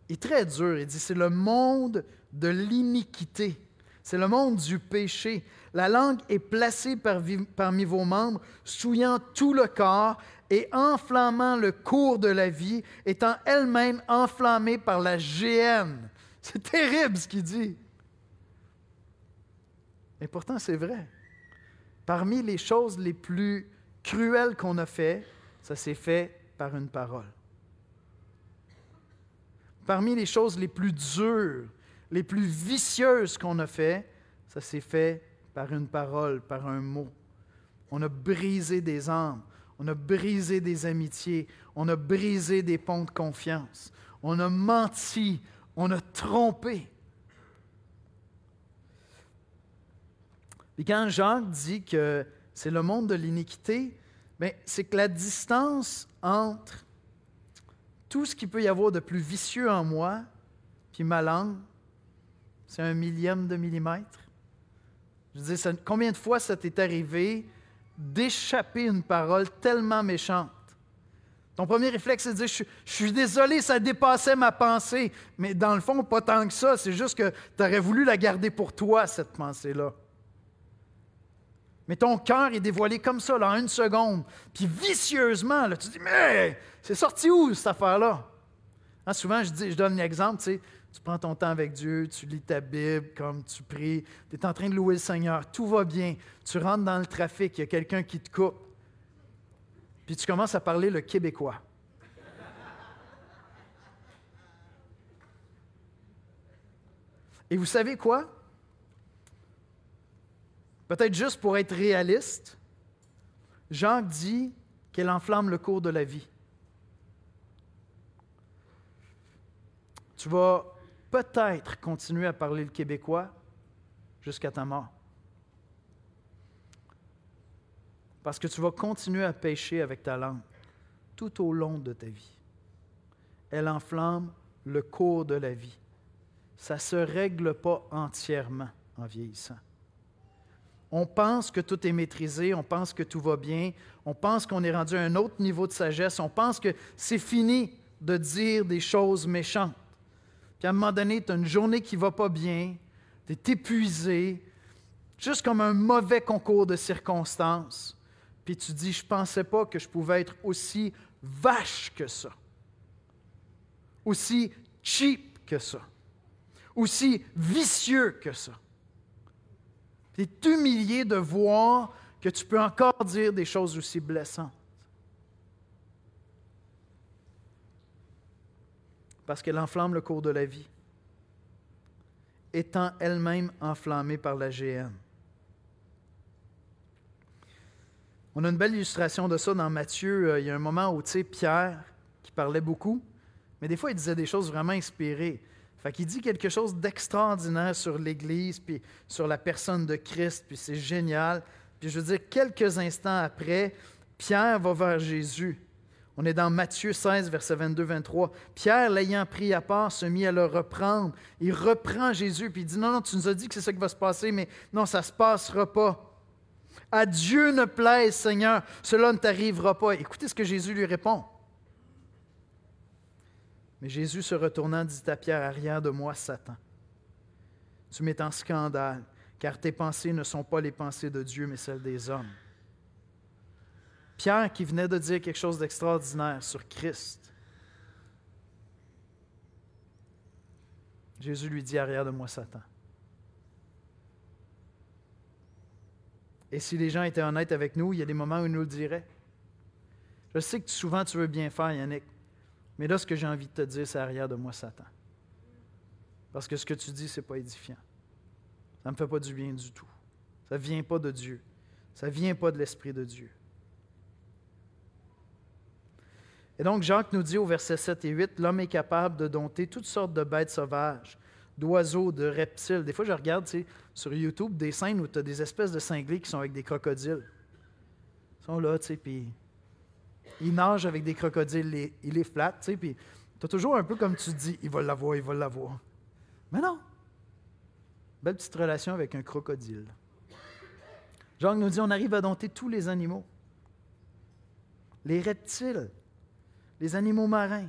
Est très dur. Il dit c'est le monde de l'iniquité. C'est le monde du péché. La langue est placée parmi vos membres, souillant tout le corps et enflammant le cours de la vie, étant elle-même enflammée par la géhenne. C'est terrible ce qu'il dit. Et pourtant, c'est vrai. Parmi les choses les plus cruelles qu'on a fait, ça s'est fait par une parole. Parmi les choses les plus dures, les plus vicieuses qu'on a fait, ça s'est fait par une parole, par un mot. On a brisé des âmes, on a brisé des amitiés, on a brisé des ponts de confiance, on a menti, on a trompé. Et quand Jacques dit que c'est le monde de l'iniquité, c'est que la distance entre tout ce qu'il peut y avoir de plus vicieux en moi, puis ma langue, c'est un millième de millimètre. Je veux combien de fois ça t'est arrivé d'échapper une parole tellement méchante? Ton premier réflexe, c'est de dire je, je, suis désolé, ça dépassait ma pensée. Mais dans le fond, pas tant que ça. C'est juste que tu aurais voulu la garder pour toi, cette pensée-là. Mais ton cœur est dévoilé comme ça, là, en une seconde. Puis vicieusement, là, tu dis Mais c'est sorti où, cette affaire-là? Hein, souvent, je, dis, je donne l'exemple, tu sais, tu prends ton temps avec Dieu, tu lis ta Bible, comme tu pries, tu es en train de louer le Seigneur, tout va bien. Tu rentres dans le trafic, il y a quelqu'un qui te coupe. Puis tu commences à parler le québécois. Et vous savez quoi? Peut-être juste pour être réaliste, Jacques dit qu'elle enflamme le cours de la vie. Tu vas peut-être continuer à parler le québécois jusqu'à ta mort. Parce que tu vas continuer à pécher avec ta langue tout au long de ta vie. Elle enflamme le cours de la vie. Ça ne se règle pas entièrement en vieillissant. On pense que tout est maîtrisé, on pense que tout va bien, on pense qu'on est rendu à un autre niveau de sagesse, on pense que c'est fini de dire des choses méchantes. Puis à un moment donné, tu as une journée qui ne va pas bien, tu es épuisé, juste comme un mauvais concours de circonstances. Puis tu dis, je ne pensais pas que je pouvais être aussi vache que ça, aussi cheap que ça, aussi vicieux que ça. Tu es humilié de voir que tu peux encore dire des choses aussi blessantes. parce qu'elle enflamme le cours de la vie, étant elle-même enflammée par la GN. On a une belle illustration de ça dans Matthieu. Euh, il y a un moment où, tu sais, Pierre, qui parlait beaucoup, mais des fois, il disait des choses vraiment inspirées. Fait dit quelque chose d'extraordinaire sur l'Église, puis sur la personne de Christ, puis c'est génial. Puis je veux dire, quelques instants après, Pierre va vers Jésus. On est dans Matthieu 16, verset 22-23. Pierre, l'ayant pris à part, se mit à le reprendre. Il reprend Jésus, puis il dit, non, non, tu nous as dit que c'est ça qui va se passer, mais non, ça ne se passera pas. À Dieu ne plaise, Seigneur, cela ne t'arrivera pas. Écoutez ce que Jésus lui répond. Mais Jésus se retournant dit à Pierre, arrière de moi, Satan. Tu mets en scandale, car tes pensées ne sont pas les pensées de Dieu, mais celles des hommes. Pierre qui venait de dire quelque chose d'extraordinaire sur Christ. Jésus lui dit, arrière de moi, Satan. Et si les gens étaient honnêtes avec nous, il y a des moments où ils nous le diraient. Je sais que souvent tu veux bien faire, Yannick, mais là, ce que j'ai envie de te dire, c'est arrière de moi, Satan. Parce que ce que tu dis, ce n'est pas édifiant. Ça ne me fait pas du bien du tout. Ça ne vient pas de Dieu. Ça ne vient pas de l'Esprit de Dieu. Et donc Jacques nous dit au verset 7 et 8, l'homme est capable de dompter toutes sortes de bêtes sauvages, d'oiseaux, de reptiles. Des fois, je regarde sur YouTube des scènes où tu as des espèces de cinglés qui sont avec des crocodiles. Ils sont là, tu sais, puis ils nagent avec des crocodiles, ils les flattent, tu sais, puis tu as toujours un peu comme tu dis, il va l'avoir, il va l'avoir. Mais non. Belle petite relation avec un crocodile. Jacques nous dit on arrive à dompter tous les animaux. Les reptiles, les animaux marins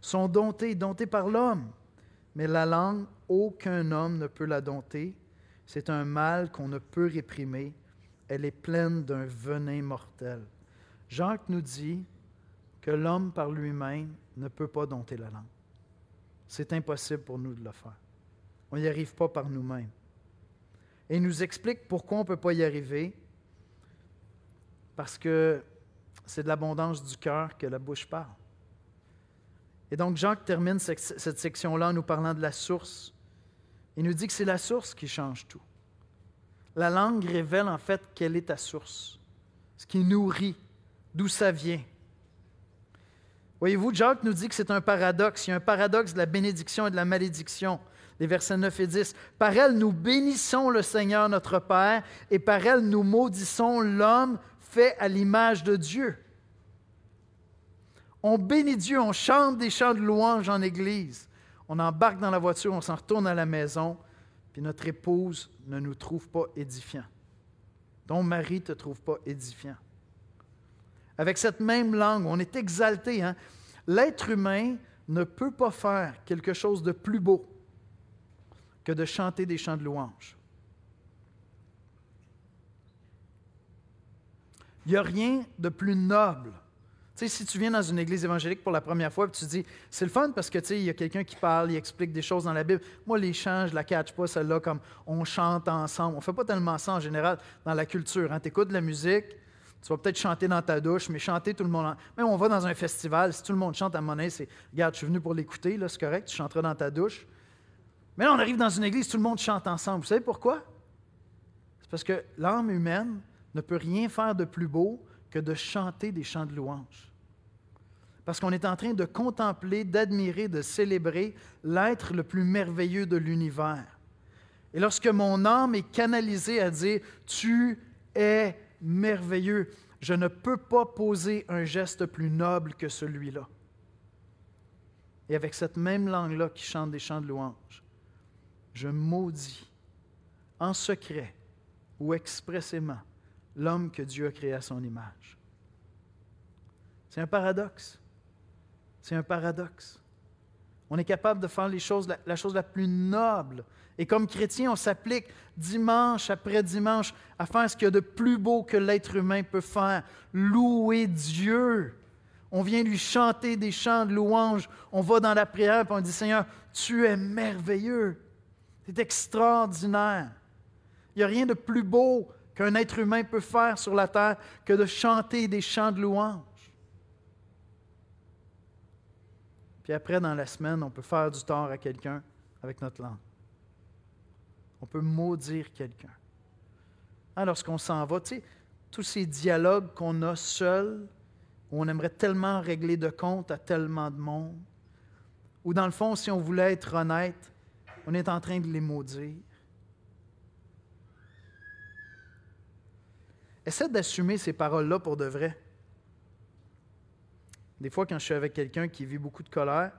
sont domptés, domptés par l'homme. Mais la langue, aucun homme ne peut la dompter. C'est un mal qu'on ne peut réprimer. Elle est pleine d'un venin mortel. Jacques nous dit que l'homme par lui-même ne peut pas dompter la langue. C'est impossible pour nous de le faire. On n'y arrive pas par nous-mêmes. Et il nous explique pourquoi on ne peut pas y arriver. Parce que c'est de l'abondance du cœur que la bouche parle. Et donc Jacques termine cette section-là en nous parlant de la source. Il nous dit que c'est la source qui change tout. La langue révèle en fait quelle est ta source, ce qui nourrit, d'où ça vient. Voyez-vous, Jacques nous dit que c'est un paradoxe. Il y a un paradoxe de la bénédiction et de la malédiction. Les versets 9 et 10. Par elle, nous bénissons le Seigneur notre Père, et par elle, nous maudissons l'homme fait à l'image de Dieu. On bénit Dieu, on chante des chants de louange en Église. On embarque dans la voiture, on s'en retourne à la maison, puis notre épouse ne nous trouve pas édifiants. Ton mari ne te trouve pas édifiant. Avec cette même langue, on est exalté. Hein? L'être humain ne peut pas faire quelque chose de plus beau que de chanter des chants de louange. Il n'y a rien de plus noble. Tu sais, si tu viens dans une église évangélique pour la première fois et tu te dis, c'est le fun parce que, tu sais, il y a quelqu'un qui parle, il explique des choses dans la Bible. Moi, les chants, je la catch pas, celle-là, comme on chante ensemble. On ne fait pas tellement ça en général dans la culture. Hein. Tu écoutes de la musique, tu vas peut-être chanter dans ta douche, mais chanter tout le monde. Même on va dans un festival, si tout le monde chante à monnaie, c'est Regarde, je suis venu pour l'écouter, là, c'est correct, tu chanteras dans ta douche. Mais là, on arrive dans une église, tout le monde chante ensemble. Vous savez pourquoi? C'est parce que l'âme humaine ne peut rien faire de plus beau que de chanter des chants de louange. Parce qu'on est en train de contempler, d'admirer, de célébrer l'être le plus merveilleux de l'univers. Et lorsque mon âme est canalisée à dire Tu es merveilleux, je ne peux pas poser un geste plus noble que celui-là. Et avec cette même langue-là qui chante des chants de louange, je maudis en secret ou expressément l'homme que Dieu a créé à son image. C'est un paradoxe. C'est un paradoxe. On est capable de faire la, chose la plus noble. Et comme chrétien, on s'applique dimanche après dimanche à faire ce qu'il y a de plus beau que l'être humain peut faire, louer Dieu. On vient lui chanter des chants de louange. On va dans la prière et on dit Seigneur, tu es merveilleux. C'est extraordinaire. Il n'y a rien de plus beau qu'un être humain peut faire sur la terre que de chanter des chants de louange. Puis après, dans la semaine, on peut faire du tort à quelqu'un avec notre langue. On peut maudire quelqu'un. Lorsqu'on s'en va, tu sais, tous ces dialogues qu'on a seuls, où on aimerait tellement régler de compte à tellement de monde, ou dans le fond, si on voulait être honnête, on est en train de les maudire. Essaie d'assumer ces paroles-là pour de vrai. Des fois, quand je suis avec quelqu'un qui vit beaucoup de colère,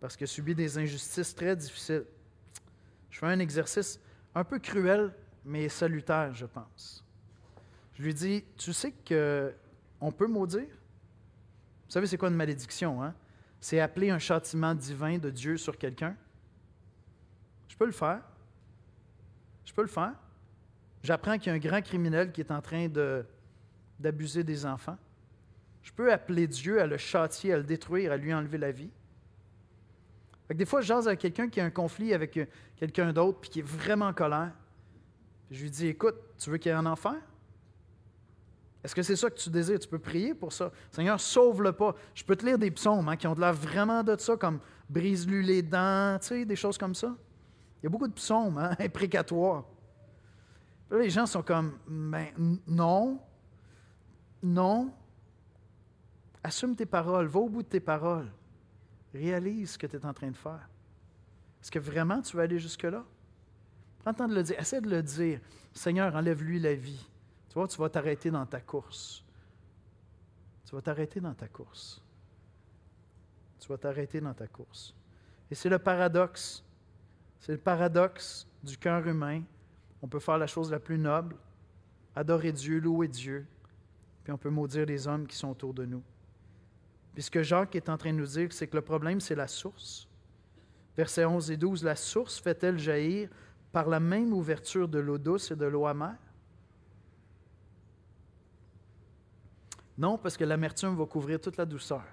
parce qu'il subit des injustices très difficiles, je fais un exercice un peu cruel, mais salutaire, je pense. Je lui dis Tu sais qu'on peut maudire? Vous savez, c'est quoi une malédiction hein? C'est appeler un châtiment divin de Dieu sur quelqu'un. Je peux le faire. Je peux le faire. J'apprends qu'il y a un grand criminel qui est en train d'abuser des enfants. Je peux appeler Dieu à le châtier, à le détruire, à lui enlever la vie. Des fois, je jase avec quelqu'un qui a un conflit avec euh, quelqu'un d'autre puis qui est vraiment en colère. je lui dis Écoute, tu veux qu'il y ait un enfer? Est-ce que c'est ça que tu désires? Tu peux prier pour ça. Seigneur, sauve-le pas. Je peux te lire des psaumes hein, qui ont de l'air vraiment de ça, comme brise-lui les dents, tu sais, des choses comme ça. Il y a beaucoup de psaumes hein, *laughs* imprécatoires les gens sont comme, ben, non, non. Assume tes paroles, va au bout de tes paroles. Réalise ce que tu es en train de faire. Est-ce que vraiment tu veux aller jusque-là? Prends le temps de le dire. Essaie de le dire. Seigneur, enlève-lui la vie. Tu vois, tu vas t'arrêter dans ta course. Tu vas t'arrêter dans ta course. Tu vas t'arrêter dans ta course. Et c'est le paradoxe. C'est le paradoxe du cœur humain on peut faire la chose la plus noble, adorer Dieu, louer Dieu, puis on peut maudire les hommes qui sont autour de nous. Puis ce que Jacques est en train de nous dire, c'est que le problème, c'est la source. Versets 11 et 12, la source fait-elle jaillir par la même ouverture de l'eau douce et de l'eau amère? Non, parce que l'amertume va couvrir toute la douceur.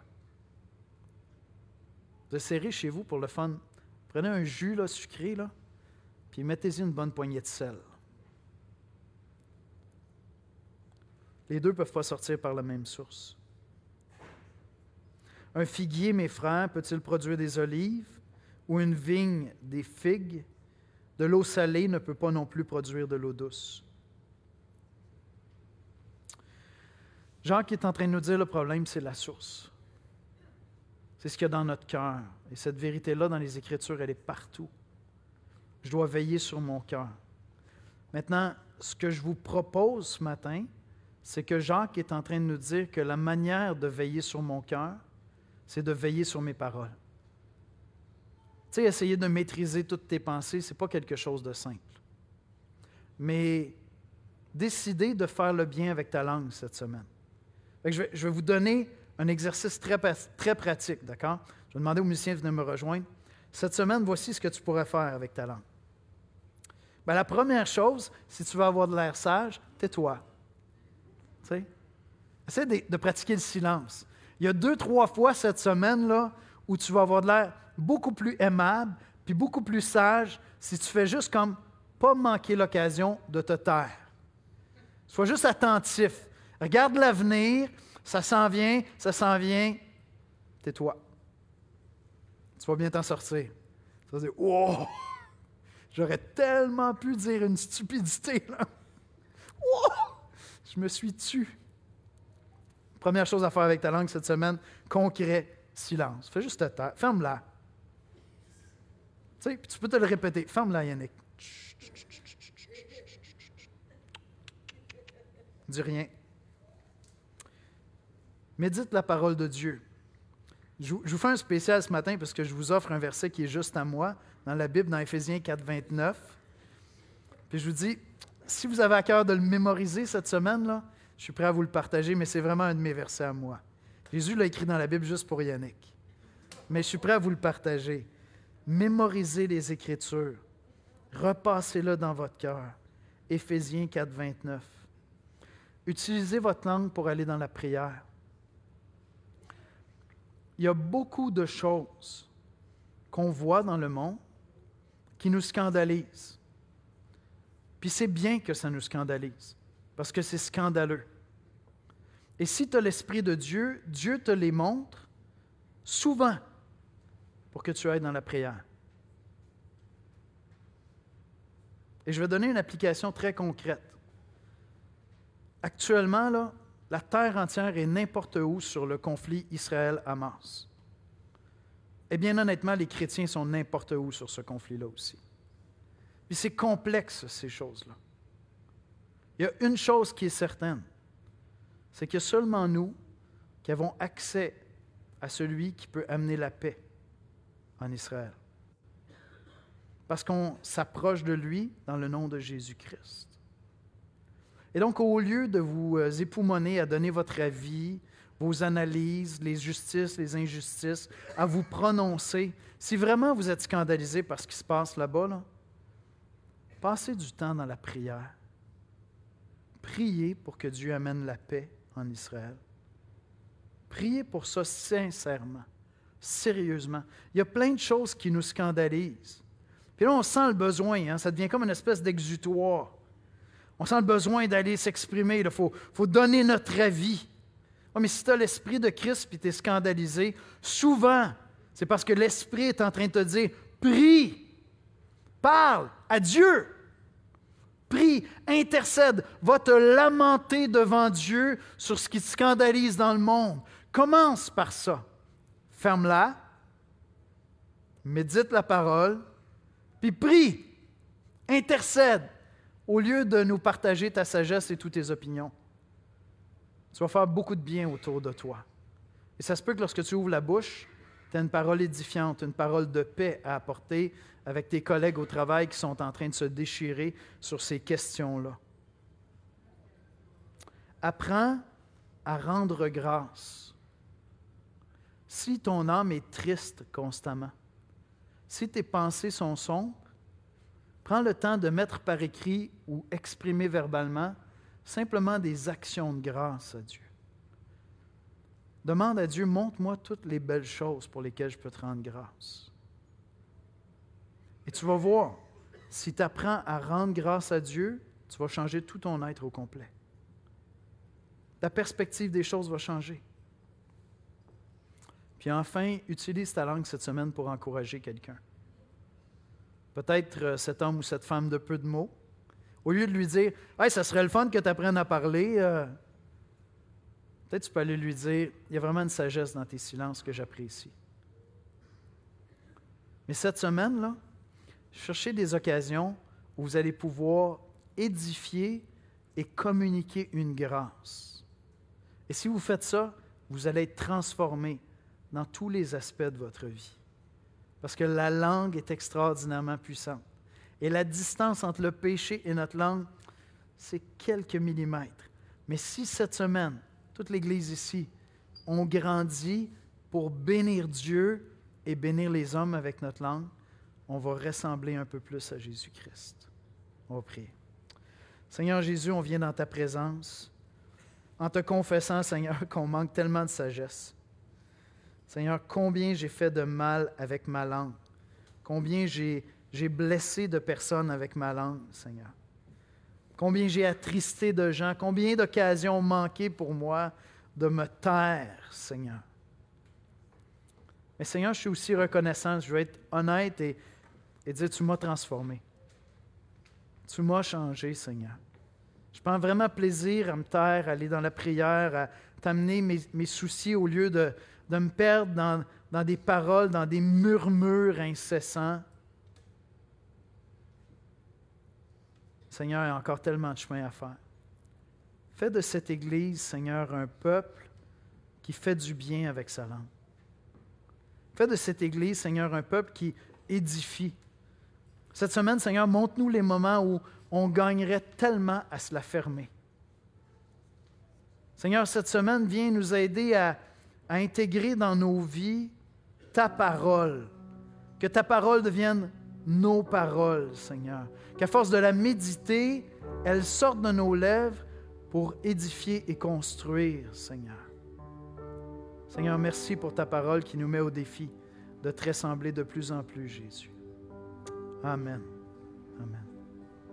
Vous serrez chez vous pour le fun. Prenez un jus là, sucré, puis mettez-y une bonne poignée de sel. Les deux ne peuvent pas sortir par la même source. Un figuier, mes frères, peut-il produire des olives ou une vigne des figues? De l'eau salée ne peut pas non plus produire de l'eau douce. Jacques est en train de nous dire le problème, c'est la source. C'est ce qu'il y a dans notre cœur. Et cette vérité-là, dans les Écritures, elle est partout. Je dois veiller sur mon cœur. Maintenant, ce que je vous propose ce matin, c'est que Jacques est en train de nous dire que la manière de veiller sur mon cœur, c'est de veiller sur mes paroles. Tu sais, essayer de maîtriser toutes tes pensées, ce n'est pas quelque chose de simple. Mais décider de faire le bien avec ta langue cette semaine. Je vais, vous donner un exercice très, très pratique, d'accord? Je vais demander aux musiciens de venir me rejoindre. Cette semaine, voici ce que tu pourrais faire avec ta langue. Bien, la première chose, si tu veux avoir de l'air sage, tais-toi. Tu sais? Essaie de, pratiquer le silence. Il y a deux, trois fois cette semaine-là où tu vas avoir de l'air beaucoup plus aimable, puis beaucoup plus sage si tu fais juste comme pas manquer l'occasion de te taire. Sois juste attentif. Regarde l'avenir, ça s'en vient, ça s'en vient. Tais-toi. Tu vas bien t'en sortir. Tu vas dire Wow! *laughs* J'aurais tellement pu dire une stupidité, là. Wow! Je me suis tu. Première chose à faire avec ta langue cette semaine, concret, silence. Fais juste ta. Ferme-la. Tu sais, tu peux te le répéter. Ferme-la, Yannick. Dis rien. Médite la parole de Dieu. Je vous fais un spécial ce matin parce que je vous offre un verset qui est juste à moi dans la Bible, dans Éphésiens 4, 29. Puis je vous dis, si vous avez à cœur de le mémoriser cette semaine, là, je suis prêt à vous le partager, mais c'est vraiment un de mes versets à moi. Jésus l'a écrit dans la Bible juste pour Yannick. Mais je suis prêt à vous le partager. Mémorisez les Écritures. Repassez-le dans votre cœur. Éphésiens 4, 29. Utilisez votre langue pour aller dans la prière il y a beaucoup de choses qu'on voit dans le monde qui nous scandalisent. Puis c'est bien que ça nous scandalise, parce que c'est scandaleux. Et si tu as l'Esprit de Dieu, Dieu te les montre souvent pour que tu ailles dans la prière. Et je vais donner une application très concrète. Actuellement, la terre entière est n'importe où sur le conflit Israël-Hamas. Et bien honnêtement, les chrétiens sont n'importe où sur ce conflit-là aussi. Puis c'est complexe, ces choses-là. Il y a une chose qui est certaine, c'est que seulement nous qui avons accès à celui qui peut amener la paix en Israël. Parce qu'on s'approche de lui dans le nom de Jésus-Christ. Et donc, au lieu de vous euh, époumoner à donner votre avis, vos analyses, les justices, les injustices, à vous prononcer, si vraiment vous êtes scandalisé par ce qui se passe là-bas, passez du temps dans la prière. Priez pour que Dieu amène la paix en Israël. Priez pour ça sincèrement, sérieusement. Il y a plein de choses qui nous scandalisent. Puis là, on sent le besoin, hein, ça devient comme une espèce d'exutoire. On sent le besoin d'aller s'exprimer. Il faut, donner notre avis. mais si tu as l'esprit de Christ et tu es scandalisé, souvent, c'est parce que l'esprit est en train de te dire prie, parle à Dieu. Prie, intercède, va te lamenter devant Dieu sur ce qui te scandalise dans le monde. Commence par ça. Ferme-la, médite la parole, puis prie, intercède au lieu de nous partager ta sagesse et toutes tes opinions. Tu vas faire beaucoup de bien autour de toi. Et ça se peut que lorsque tu ouvres la bouche, tu as une parole édifiante, une parole de paix à apporter avec tes collègues au travail qui sont en train de se déchirer sur ces questions-là. apprends à rendre grâce. Si ton âme est triste constamment, si tes pensées sont sombres, prends le temps de mettre par écrit ou exprimer verbalement simplement des actions de grâce à Dieu. Demande à Dieu, montre-moi toutes les belles choses pour lesquelles je peux te rendre grâce. Et tu vas voir, si tu apprends à rendre grâce à Dieu, tu vas changer tout ton être au complet. Ta perspective des choses va changer. Puis enfin, utilise ta langue cette semaine pour encourager quelqu'un. Peut-être euh, cet homme ou cette femme de peu de mots. Au lieu de lui dire Hey, ça serait le fun que tu apprennes à parler, euh, peut-être tu peux aller lui dire Il y a vraiment une sagesse dans tes silences que j'apprécie. Mais cette semaine, là, cherchez des occasions où vous allez pouvoir édifier et communiquer une grâce. Et si vous faites ça, vous allez être transformé dans tous les aspects de votre vie. Parce que la langue est extraordinairement puissante. Et la distance entre le péché et notre langue, c'est quelques millimètres. Mais si cette semaine, toute l'Église ici, on grandit pour bénir Dieu et bénir les hommes avec notre langue, on va ressembler un peu plus à Jésus-Christ. On va prier. Seigneur Jésus, on vient dans ta présence en te confessant, Seigneur, *laughs* qu'on manque tellement de sagesse. Seigneur, combien j'ai fait de mal avec ma langue. Combien j'ai, blessé de personnes avec ma langue, Seigneur. Combien j'ai attristé de gens. Combien d'occasions ont manqué pour moi de me taire, Seigneur. Mais Seigneur, je suis aussi reconnaissant. Je veux être honnête et, dire, tu m'as transformé. Tu m'as changé, Seigneur. Je prends vraiment plaisir à me taire, à aller dans la prière, à t'amener mes, soucis au lieu de, me perdre dans, dans des paroles, dans des murmures incessants. Seigneur, il y a encore tellement de chemin à faire. Fais de cette Église, Seigneur, un peuple qui fait du bien avec sa langue. Fais de cette Église, Seigneur, un peuple qui édifie. Cette semaine, Seigneur, montre-nous les moments où on gagnerait tellement à se la fermer. Seigneur, cette semaine, viens nous aider à, intégrer dans nos vies ta parole. Que ta parole devienne nos paroles, Seigneur. Qu'à force de la méditer, elle sorte de nos lèvres pour édifier et construire, Seigneur. Seigneur, merci pour ta parole qui nous met au défi de te ressembler de plus en plus, Jésus. Amen. Amen.